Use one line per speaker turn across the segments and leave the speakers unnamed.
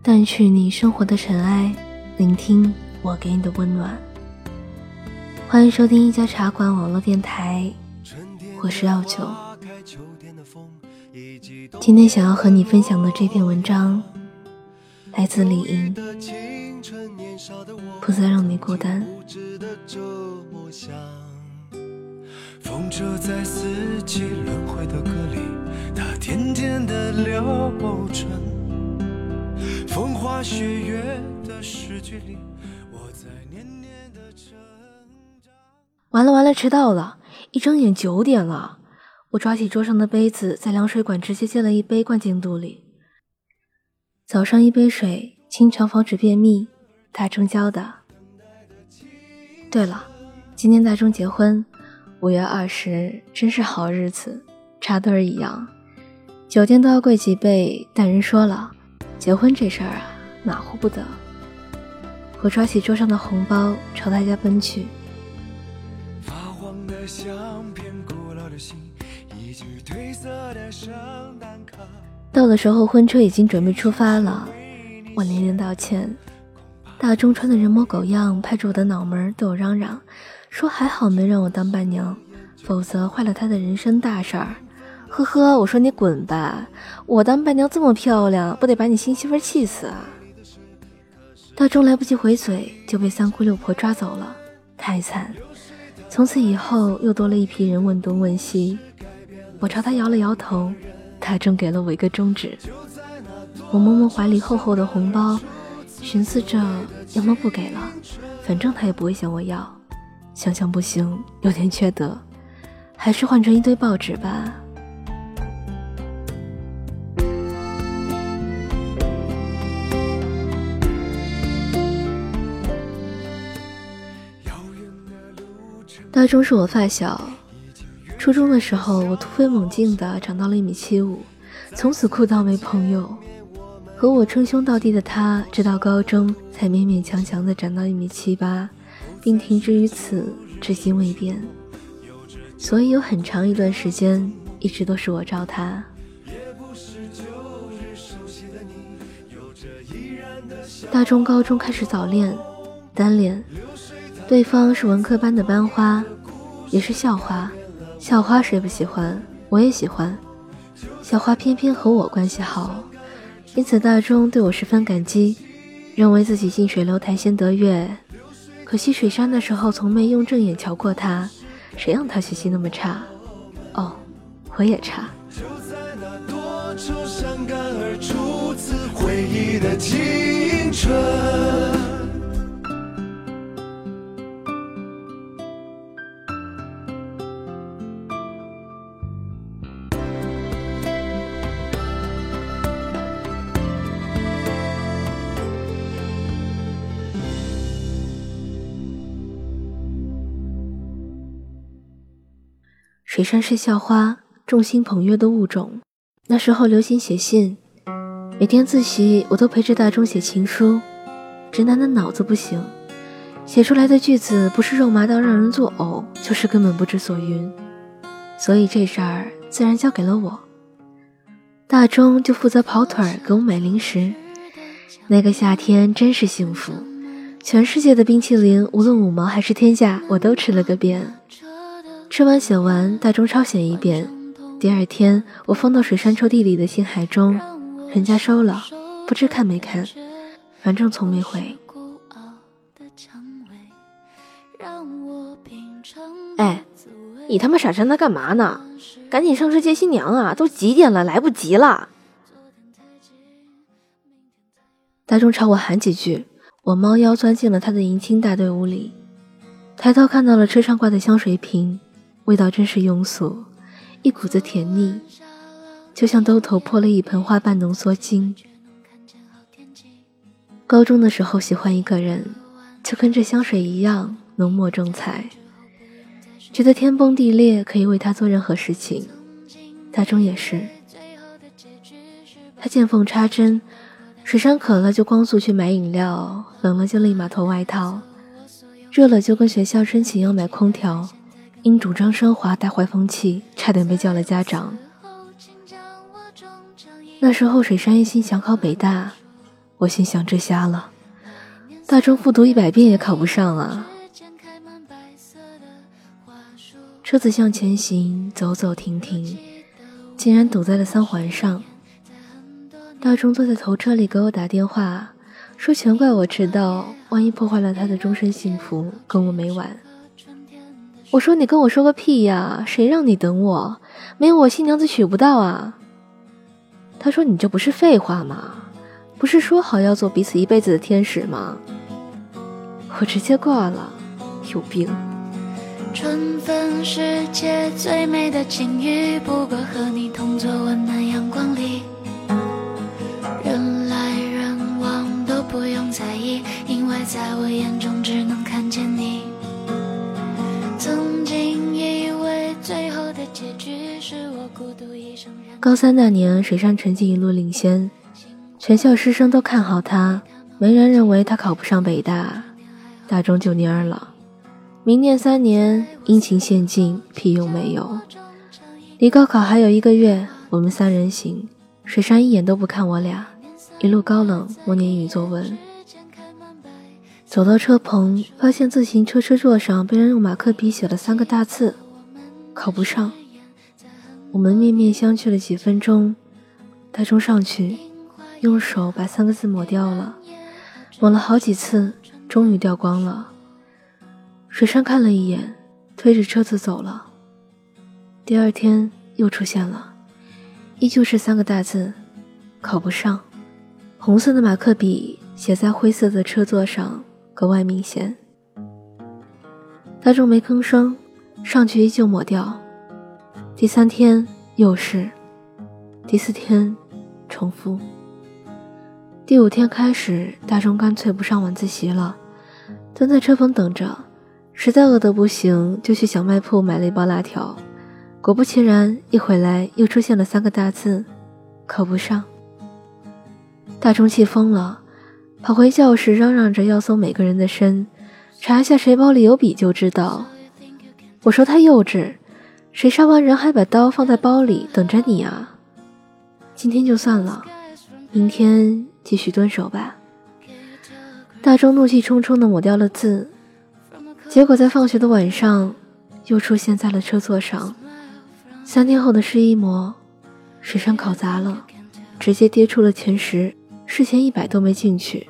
淡去你生活的尘埃，聆听我给你的温暖。欢迎收听一家茶馆网络电台，我是耀九。今天想要和你分享的这篇文章，来自李莹。不再让你孤单。风车在四季轮回的歌里，它甜甜的流转。风花雪月的诗句里，我在年年的成长。完了完了，迟到了！一睁眼九点了。我抓起桌上的杯子，在凉水管直接接了一杯灌进肚里。早上一杯水，清肠防止便秘。大中教的。对了，今天大中结婚，五月二十，真是好日子，插队儿一样，酒店都要贵几倍。但人说了，结婚这事儿啊，马虎不得。我抓起桌上的红包，朝他家奔去。到的时候，婚车已经准备出发了，我连连道歉。大中穿的人模狗样，拍着我的脑门对我嚷嚷，说还好没让我当伴娘，否则坏了他的人生大事儿。呵呵，我说你滚吧，我当伴娘这么漂亮，不得把你新媳妇气死啊！大钟来不及回嘴，就被三姑六婆抓走了，太惨。从此以后，又多了一批人问东问西。我朝他摇了摇头，大钟给了我一个中指。我摸摸怀里厚厚的红包。寻思着要么不给了，反正他也不会向我要。想想不行，有点缺德，还是换成一堆报纸吧。大钟是我发小，初中的时候我突飞猛进的长到了一米七五，从此酷到没朋友。和我称兄道弟的他，直到高中才勉勉强强的长到一米七八，并停止于此，至今未变。所以有很长一段时间，一直都是我罩他。大中高中开始早恋，单恋，对方是文科班的班花，也是校花。校花谁不喜欢？我也喜欢。校花偏偏和我关系好。因此，大钟对我十分感激，认为自己近水楼台先得月。可惜水山的时候从没用正眼瞧过他，谁让他学习那么差？哦，我也差。回忆的青春。水山是校花，众星捧月的物种。那时候流行写信，每天自习我都陪着大钟写情书。直男的脑子不行，写出来的句子不是肉麻到让人作呕，就是根本不知所云。所以这事儿自然交给了我。大钟就负责跑腿儿，给我买零食。那个夏天真是幸福，全世界的冰淇淋，无论五毛还是天价，我都吃了个遍。吃完写完，大钟抄写一遍。第二天，我放到水山抽屉里的信海中，人家收了，不知看没看，反正从没回。哎，你他妈傻站那干嘛呢？赶紧上车接新娘啊！都几点了，来不及了。大钟朝我喊几句，我猫腰钻进了他的迎亲大队伍里，抬头看到了车上挂的香水瓶。味道真是庸俗，一股子甜腻，就像兜头泼了一盆花瓣浓缩精。高中的时候喜欢一个人，就跟这香水一样浓墨重彩，觉得天崩地裂可以为他做任何事情。大钟也是，他见缝插针，水山渴了就光速去买饮料，冷了就立马脱外套，热了就跟学校申请要买空调。因主张升华带坏风气，差点被叫了家长。那时候水山一心想考北大，我心想：这瞎了，大中复读一百遍也考不上啊！车子向前行，走走停停，竟然堵在了三环上。大钟坐在头车里给我打电话，说全怪我迟到，万一破坏了他的终身幸福，跟我没完。我说你跟我说个屁呀，谁让你等我？没有我新娘子娶不到啊。他说你这不是废话吗？不是说好要做彼此一辈子的天使吗？我直接挂了，有病。春分世界最美的境遇，不过和你同坐温暖阳光里。人来人往都不用在意，因为在我眼中只能看见你。曾经以为最后的结局是我孤独一生高三那年，水山成绩一路领先，全校师生都看好他，没人认为他考不上北大，大中就蔫了。明年三年，殷勤献尽，屁用没有。离高考还有一个月，我们三人行。水山一眼都不看我俩，一路高冷默念英语作文。走到车棚，发现自行车车座上被人用马克笔写了三个大字：考不上。我们面面相觑了几分钟，大钟上去，用手把三个字抹掉了，抹了好几次，终于掉光了。水山看了一眼，推着车子走了。第二天又出现了，依旧是三个大字：考不上。红色的马克笔写在灰色的车座上，格外明显。大众没吭声，上去依旧抹掉。第三天又是，第四天重复。第五天开始，大众干脆不上晚自习了，蹲在车棚等着。实在饿得不行，就去小卖铺买了一包辣条。果不其然，一回来又出现了三个大字：考不上。大钟气疯了，跑回教室嚷嚷着要搜每个人的身，查一下谁包里有笔就知道。我说他幼稚，谁杀完人还把刀放在包里等着你啊？今天就算了，明天继续蹲守吧。大钟怒气冲冲地抹掉了字。结果在放学的晚上，又出现在了车座上。三天后的试一模，水山考砸了，直接跌出了前十，事前一百都没进去。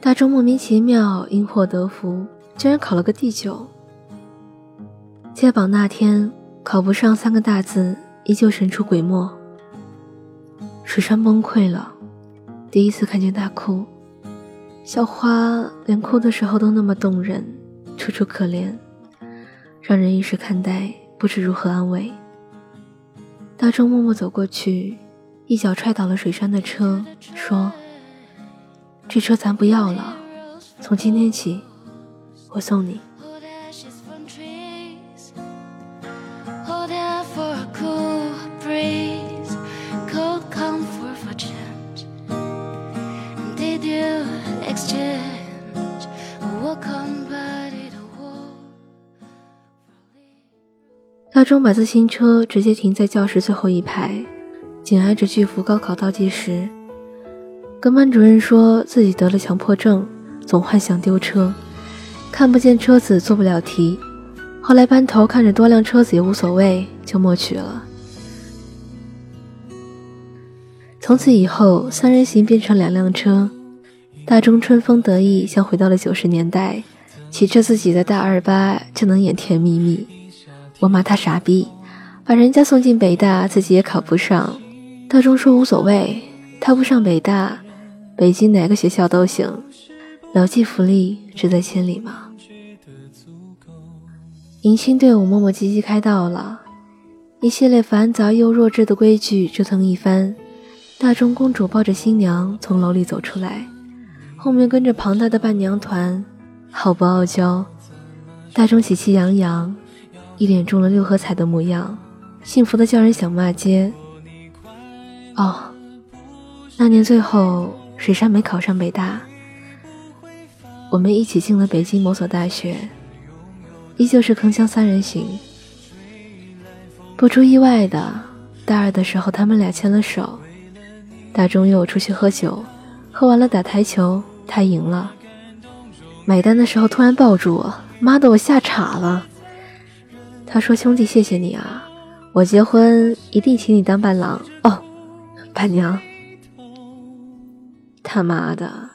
大钟莫名其妙因祸得福，居然考了个第九。揭榜那天，考不上三个大字，依旧神出鬼没。水山崩溃了，第一次看见他哭。校花连哭的时候都那么动人，楚楚可怜，让人一时看呆不知如何安慰。大钟默默走过去，一脚踹倒了水杉的车，说：“这车咱不要了，从今天起，我送你。”大钟把自行车直接停在教室最后一排，紧挨着巨幅高考倒计时。跟班主任说自己得了强迫症，总幻想丢车，看不见车子做不了题。后来班头看着多辆车子也无所谓，就默许了。从此以后，三人行变成两辆车。大钟春风得意，像回到了九十年代，骑着自己的大二八就能演甜蜜蜜。我骂他傻逼，把人家送进北大，自己也考不上。大钟说无所谓，他不上北大，北京哪个学校都行，牢记福利，志在千里嘛。迎亲队伍磨磨唧唧开到了，一系列繁杂又弱智的规矩折腾一番，大钟公主抱着新娘从楼里走出来。后面跟着庞大的伴娘团，好不傲娇。大钟喜气洋洋，一脸中了六合彩的模样，幸福的叫人想骂街。哦，那年最后水山没考上北大，我们一起进了北京某所大学，依旧是铿锵三人行。不出意外的，大二的时候他们俩牵了手，大钟约我出去喝酒。喝完了打台球，他赢了。买单的时候突然抱住我，妈的，我吓岔了。他说：“兄弟，谢谢你啊，我结婚一定请你当伴郎哦，伴娘。”他妈的，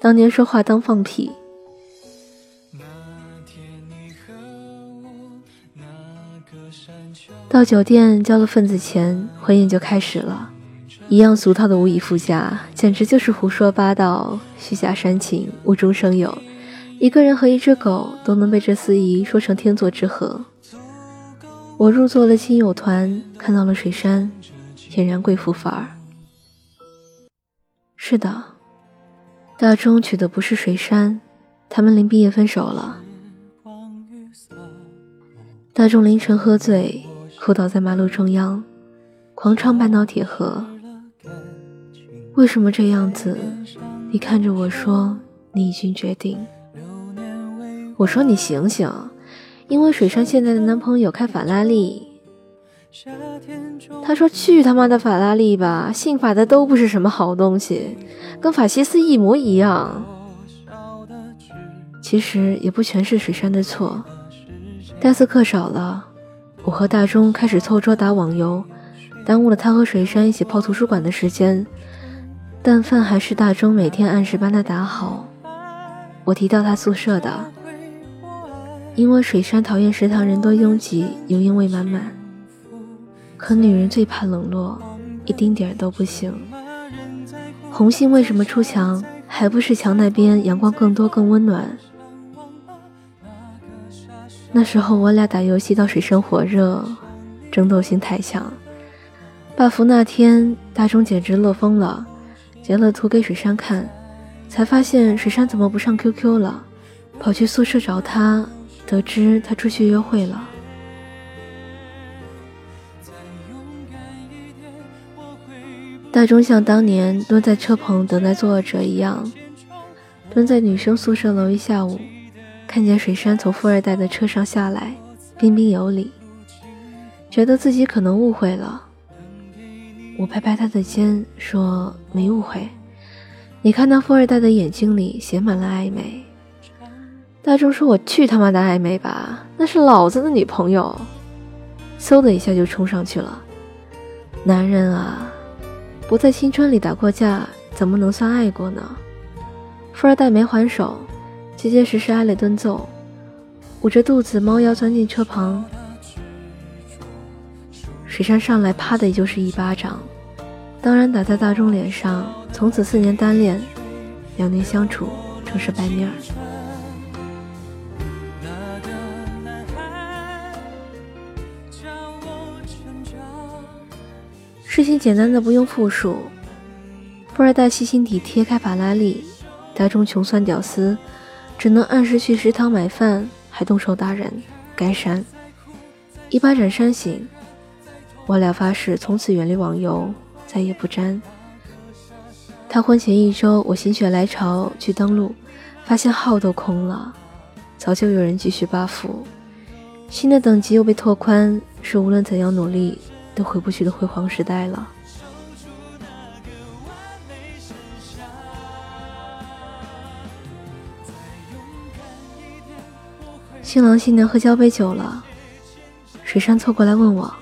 当年说话当放屁。到酒店交了份子钱，婚宴就开始了。一样俗套的无以复加，简直就是胡说八道、虚假煽情、无中生有。一个人和一只狗都能被这司仪说成天作之合。我入座了亲友团，看到了水杉，俨然贵妇范儿。是的，大钟娶的不是水山，他们临毕业分手了。大钟凌晨喝醉，哭倒在马路中央，狂唱半岛铁盒。为什么这样子？你看着我说，你已经决定。我说你醒醒，因为水山现在的男朋友开法拉利。他说去他妈的法拉利吧，姓法的都不是什么好东西，跟法西斯一模一样。其实也不全是水山的错，大四课少了，我和大钟开始凑桌打网游，耽误了他和水山一起泡图书馆的时间。但饭还是大钟每天按时帮他打好。我提到他宿舍的，因为水山讨厌食堂人多拥挤，油烟味满满。可女人最怕冷落，一丁点儿都不行。红杏为什么出墙？还不是墙那边阳光更多更温暖。那时候我俩打游戏到水深火热，争斗性太强。buff 那天，大钟简直乐疯了。截了图给水山看，才发现水山怎么不上 QQ 了，跑去宿舍找他，得知他出去约会了。大钟像当年蹲在车棚等待作恶者一样，蹲在女生宿舍楼一下午，看见水杉从富二代的车上下来，彬彬有礼，觉得自己可能误会了。我拍拍他的肩，说：“没误会，你看那富二代的眼睛里写满了暧昧。”大钟说：“我去他妈的暧昧吧，那是老子的女朋友。”嗖的一下就冲上去了。男人啊，不在青春里打过架，怎么能算爱过呢？富二代没还手，结结实实挨了顿揍，捂着肚子猫腰钻进车旁。水杉上来，啪的也就是一巴掌，当然打在大钟脸上。从此四年单恋，两年相处，成是白面儿。事情简单的不用复述。富二代细心体贴，开法拉利；大钟穷酸屌丝，只能按时去食堂买饭，还动手打人，该删。一巴掌扇醒。我俩发誓从此远离网游，再也不沾。他婚前一周，我心血来潮去登录，发现号都空了，早就有人继续 buff，新的等级又被拓宽，是无论怎样努力都回不去的辉煌时代了。新郎新娘喝交杯酒了，水山凑过来问我。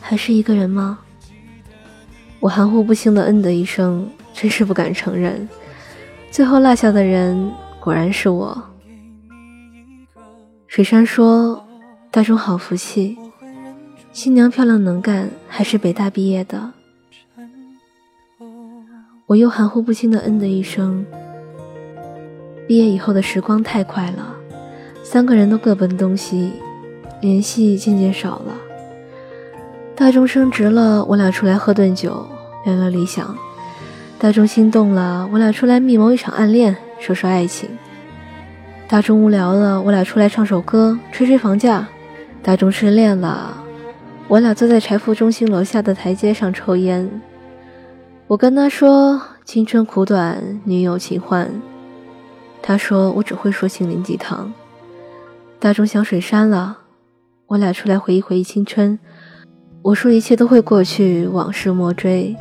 还是一个人吗？我含糊不清的嗯的一声，真是不敢承认。最后落下的人果然是我。水山说：“大钟好福气，新娘漂亮能干，还是北大毕业的。”我又含糊不清的嗯的一声。毕业以后的时光太快了，三个人都各奔东西，联系渐渐少了。大钟升职了，我俩出来喝顿酒，聊聊理想。大钟心动了，我俩出来密谋一场暗恋，说说爱情。大钟无聊了，我俩出来唱首歌，吹吹房价。大钟失恋了，我俩坐在财富中心楼下的台阶上抽烟。我跟他说：“青春苦短，女友情换。”他说：“我只会说心灵鸡汤。”大钟想水山了，我俩出来回忆回忆青春。我说一切都会过去，往事莫追。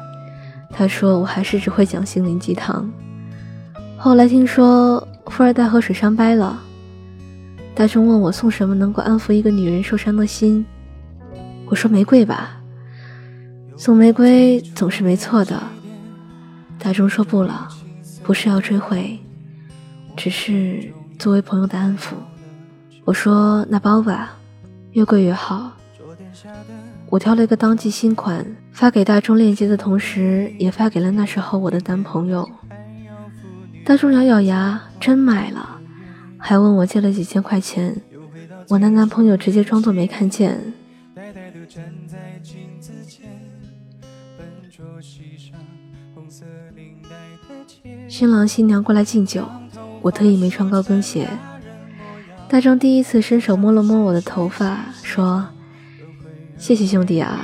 他说我还是只会讲心灵鸡汤。后来听说富二代和水山掰了，大众问我送什么能够安抚一个女人受伤的心，我说玫瑰吧，送玫瑰总是没错的。大钟说不了，不是要追回，只是作为朋友的安抚。我说那包吧，越贵越好。我挑了一个当季新款，发给大钟链接的同时，也发给了那时候我的男朋友。大钟咬咬牙，真买了，还问我借了几千块钱。我那男朋友直接装作没看见。新郎新娘过来敬酒，我特意没穿高跟鞋。大壮第一次伸手摸了摸我的头发，说：“谢谢兄弟啊，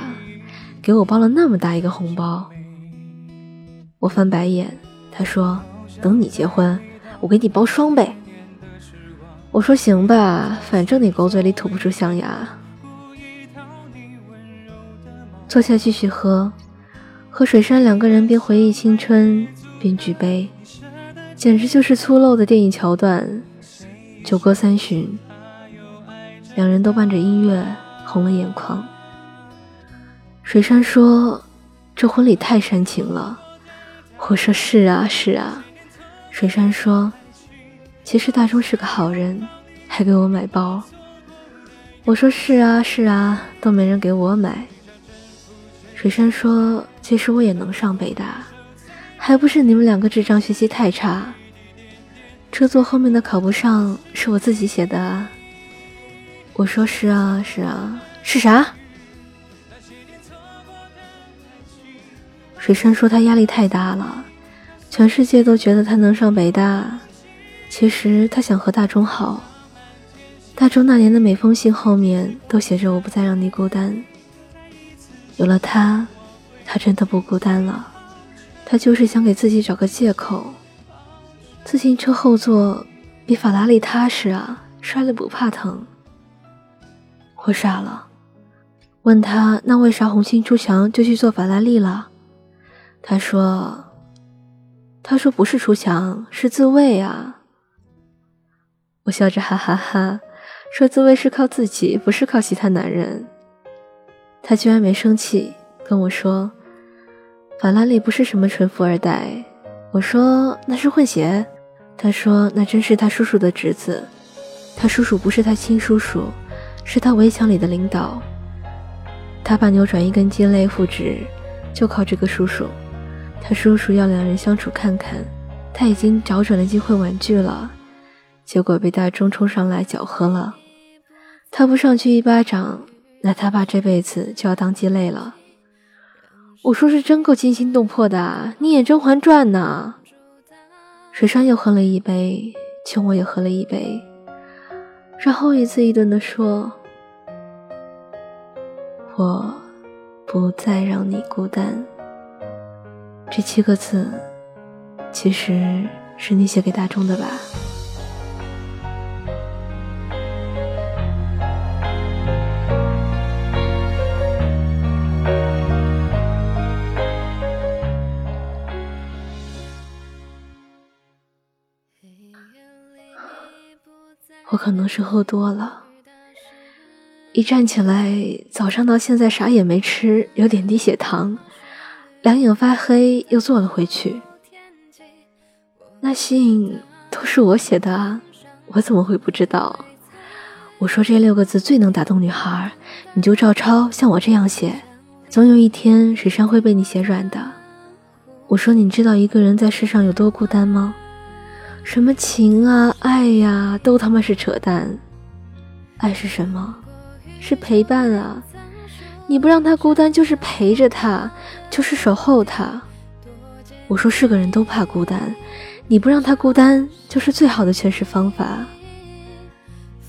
给我包了那么大一个红包。”我翻白眼，他说：“等你结婚，我给你包双倍。”我说：“行吧，反正你狗嘴里吐不出象牙。”坐下继续喝，和水杉两个人边回忆青春边举杯。简直就是粗陋的电影桥段。酒过三巡，两人都伴着音乐红了眼眶。水杉说：“这婚礼太煽情了。”我说：“是啊，是啊。”水杉说：“其实大钟是个好人，还给我买包。”我说：“是啊，是啊，都没人给我买。”水山说：“其实我也能上北大。”还不是你们两个智障学习太差。车座后面的考不上是我自己写的。我说是啊是啊是啥？水山说他压力太大了，全世界都觉得他能上北大，其实他想和大中好。大中那年的每封信后面都写着我不再让你孤单。有了他，他真的不孤单了。他就是想给自己找个借口。自行车后座比法拉利踏实啊，摔了不怕疼。我傻了，问他那为啥红杏出墙就去做法拉利了？他说：“他说不是出墙，是自卫啊。”我笑着哈哈哈，说自卫是靠自己，不是靠其他男人。他居然没生气，跟我说。法拉利不是什么纯富二代，我说那是混血，他说那真是他叔叔的侄子，他叔叔不是他亲叔叔，是他围墙里的领导，他爸扭转一根筋肋复职，就靠这个叔叔，他叔叔要两人相处看看，他已经找准了机会婉拒了，结果被大钟冲上来搅和了，他不上去一巴掌，那他爸这辈子就要当鸡肋了。我说是真够惊心动魄的，你演《甄嬛传》呢？水山又喝了一杯，劝我也喝了一杯，然后一字一顿的说：“我不再让你孤单。”这七个字，其实是你写给大众的吧？可能是喝多了，一站起来，早上到现在啥也没吃，有点低血糖，两眼发黑，又坐了回去。那信都是我写的啊，我怎么会不知道？我说这六个字最能打动女孩，你就照抄，像我这样写，总有一天水山会被你写软的。我说你知道一个人在世上有多孤单吗？什么情啊，爱呀，都他妈是扯淡。爱是什么？是陪伴啊！你不让他孤单，就是陪着他，就是守候他。我说是个人都怕孤单，你不让他孤单，就是最好的诠释方法。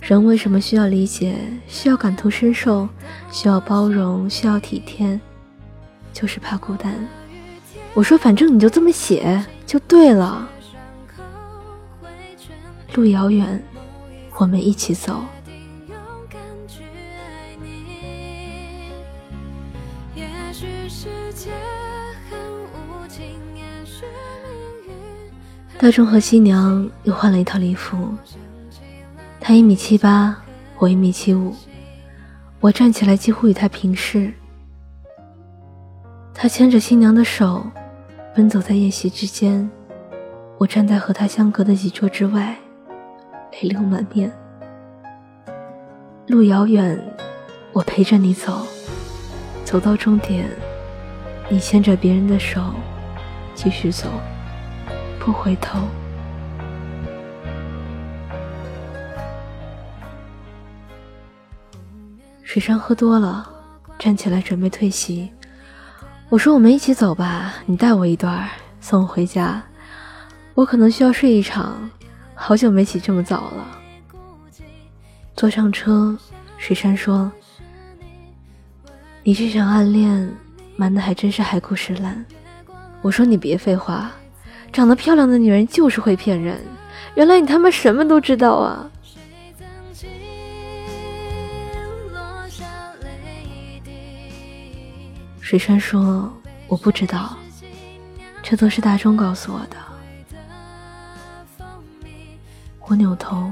人为什么需要理解？需要感同身受？需要包容？需要体贴？就是怕孤单。我说反正你就这么写就对了。路遥远，我们一起走。大钟和新娘又换了一套礼服，她一米七八，我一米七五，我站起来几乎与她平视。他牵着新娘的手，奔走在宴席之间，我站在和他相隔的几桌之外，泪流满面。路遥远，我陪着你走，走到终点，你牵着别人的手，继续走。不回头。水山喝多了，站起来准备退席。我说：“我们一起走吧，你带我一段，送我回家。我可能需要睡一场，好久没起这么早了。”坐上车，水山说：“你这场暗恋瞒的还真是海枯石烂。”我说：“你别废话。”长得漂亮的女人就是会骗人，原来你他妈什么都知道啊！水川说：“我不知道，这都是大钟告诉我的。”我扭头，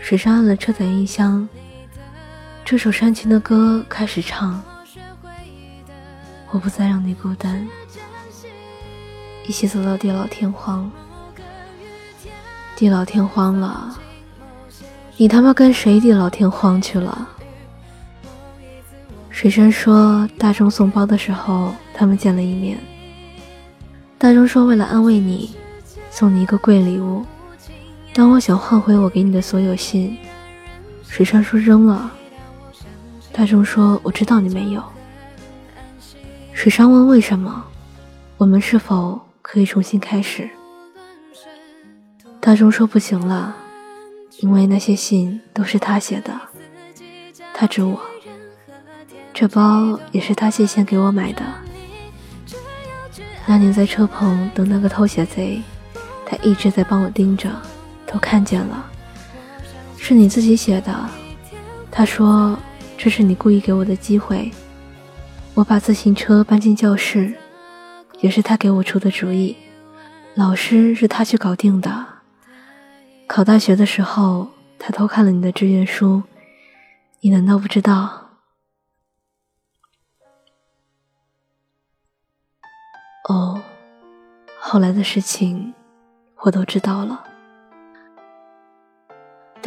水川按了车载音箱，这首煽情的歌开始唱：“我不再让你孤单。”一起走到地老天荒，地老天荒了，你他妈跟谁地老天荒去了？水山说，大钟送包的时候，他们见了一面。大钟说，为了安慰你，送你一个贵礼物。当我想换回我给你的所有信，水上说扔了。大钟说，我知道你没有。水上问为什么？我们是否？可以重新开始。大钟说不行了，因为那些信都是他写的，他指我。这包也是他借钱给我买的。那年在车棚等那个偷写贼，他一直在帮我盯着，都看见了。是你自己写的。他说这是你故意给我的机会。我把自行车搬进教室。也是他给我出的主意，老师是他去搞定的。考大学的时候，他偷看了你的志愿书，你难道不知道？哦，后来的事情我都知道了。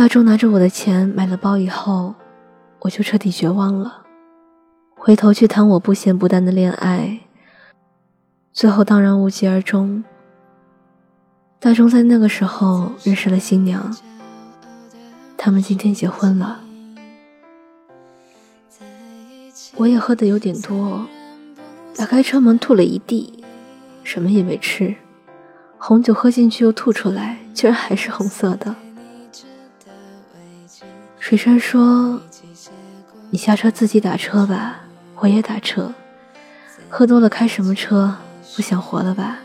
大钟拿着我的钱买了包以后，我就彻底绝望了。回头去谈我不咸不淡的恋爱。最后当然无疾而终。大钟在那个时候认识了新娘，他们今天结婚了。我也喝的有点多，打开车门吐了一地，什么也没吃。红酒喝进去又吐出来，居然还是红色的。水山说：“你下车自己打车吧，我也打车。喝多了开什么车？”不想活了吧？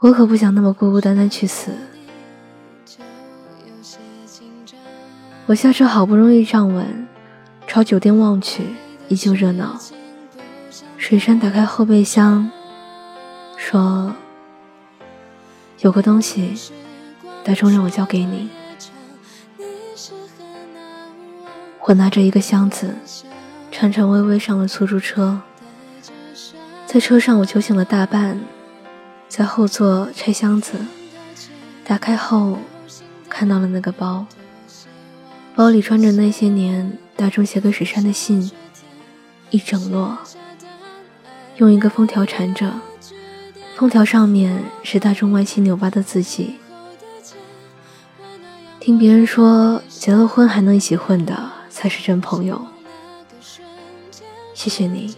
我可不想那么孤孤单单去死。我下车，好不容易站稳，朝酒店望去，依旧热闹。水山打开后备箱，说：“有个东西，大中让我交给你。”我拿着一个箱子，颤颤巍巍上了出租车。在车上，我酒醒了大半，在后座拆箱子，打开后看到了那个包，包里装着那些年大钟写给水山的信，一整摞，用一个封条缠着，封条上面是大钟歪七扭八的字迹。听别人说，结了婚还能一起混的才是真朋友。谢谢你。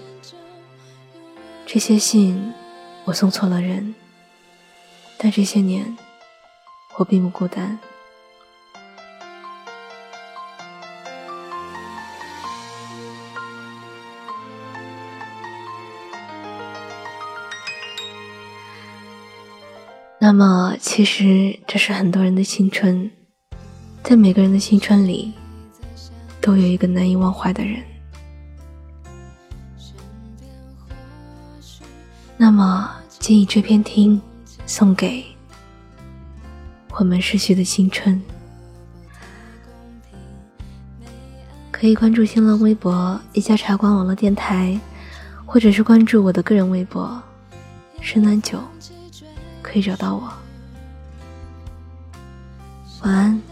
这些信，我送错了人，但这些年，我并不孤单。那么，其实这是很多人的青春，在每个人的青春里，都有一个难以忘怀的人。
那么谨以这篇听送给我们逝去的青春。可以关注新浪微博一家茶馆网络电台或者是关注我的个人微博深蓝九可以找到我。晚安。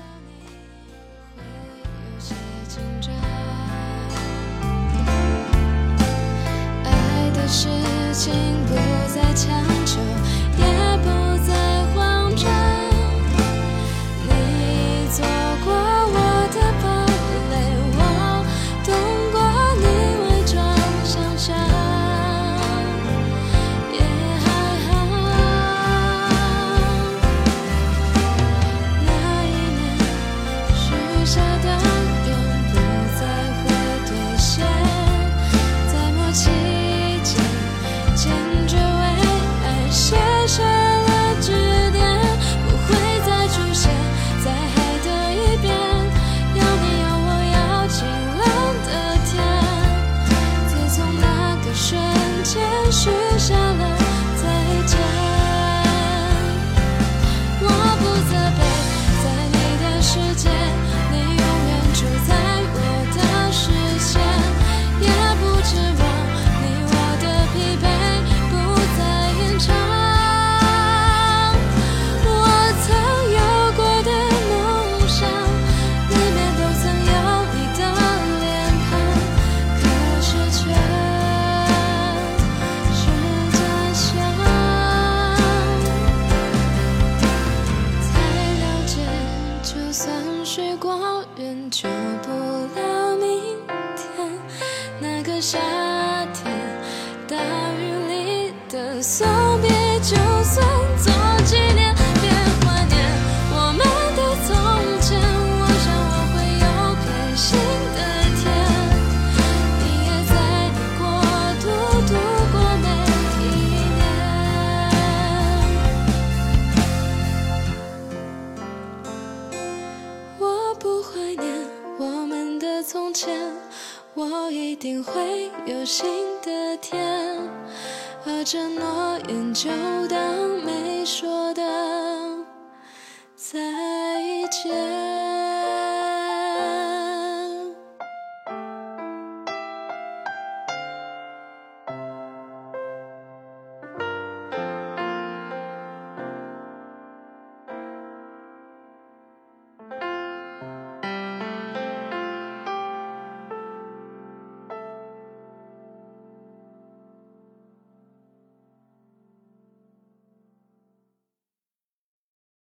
着诺言就当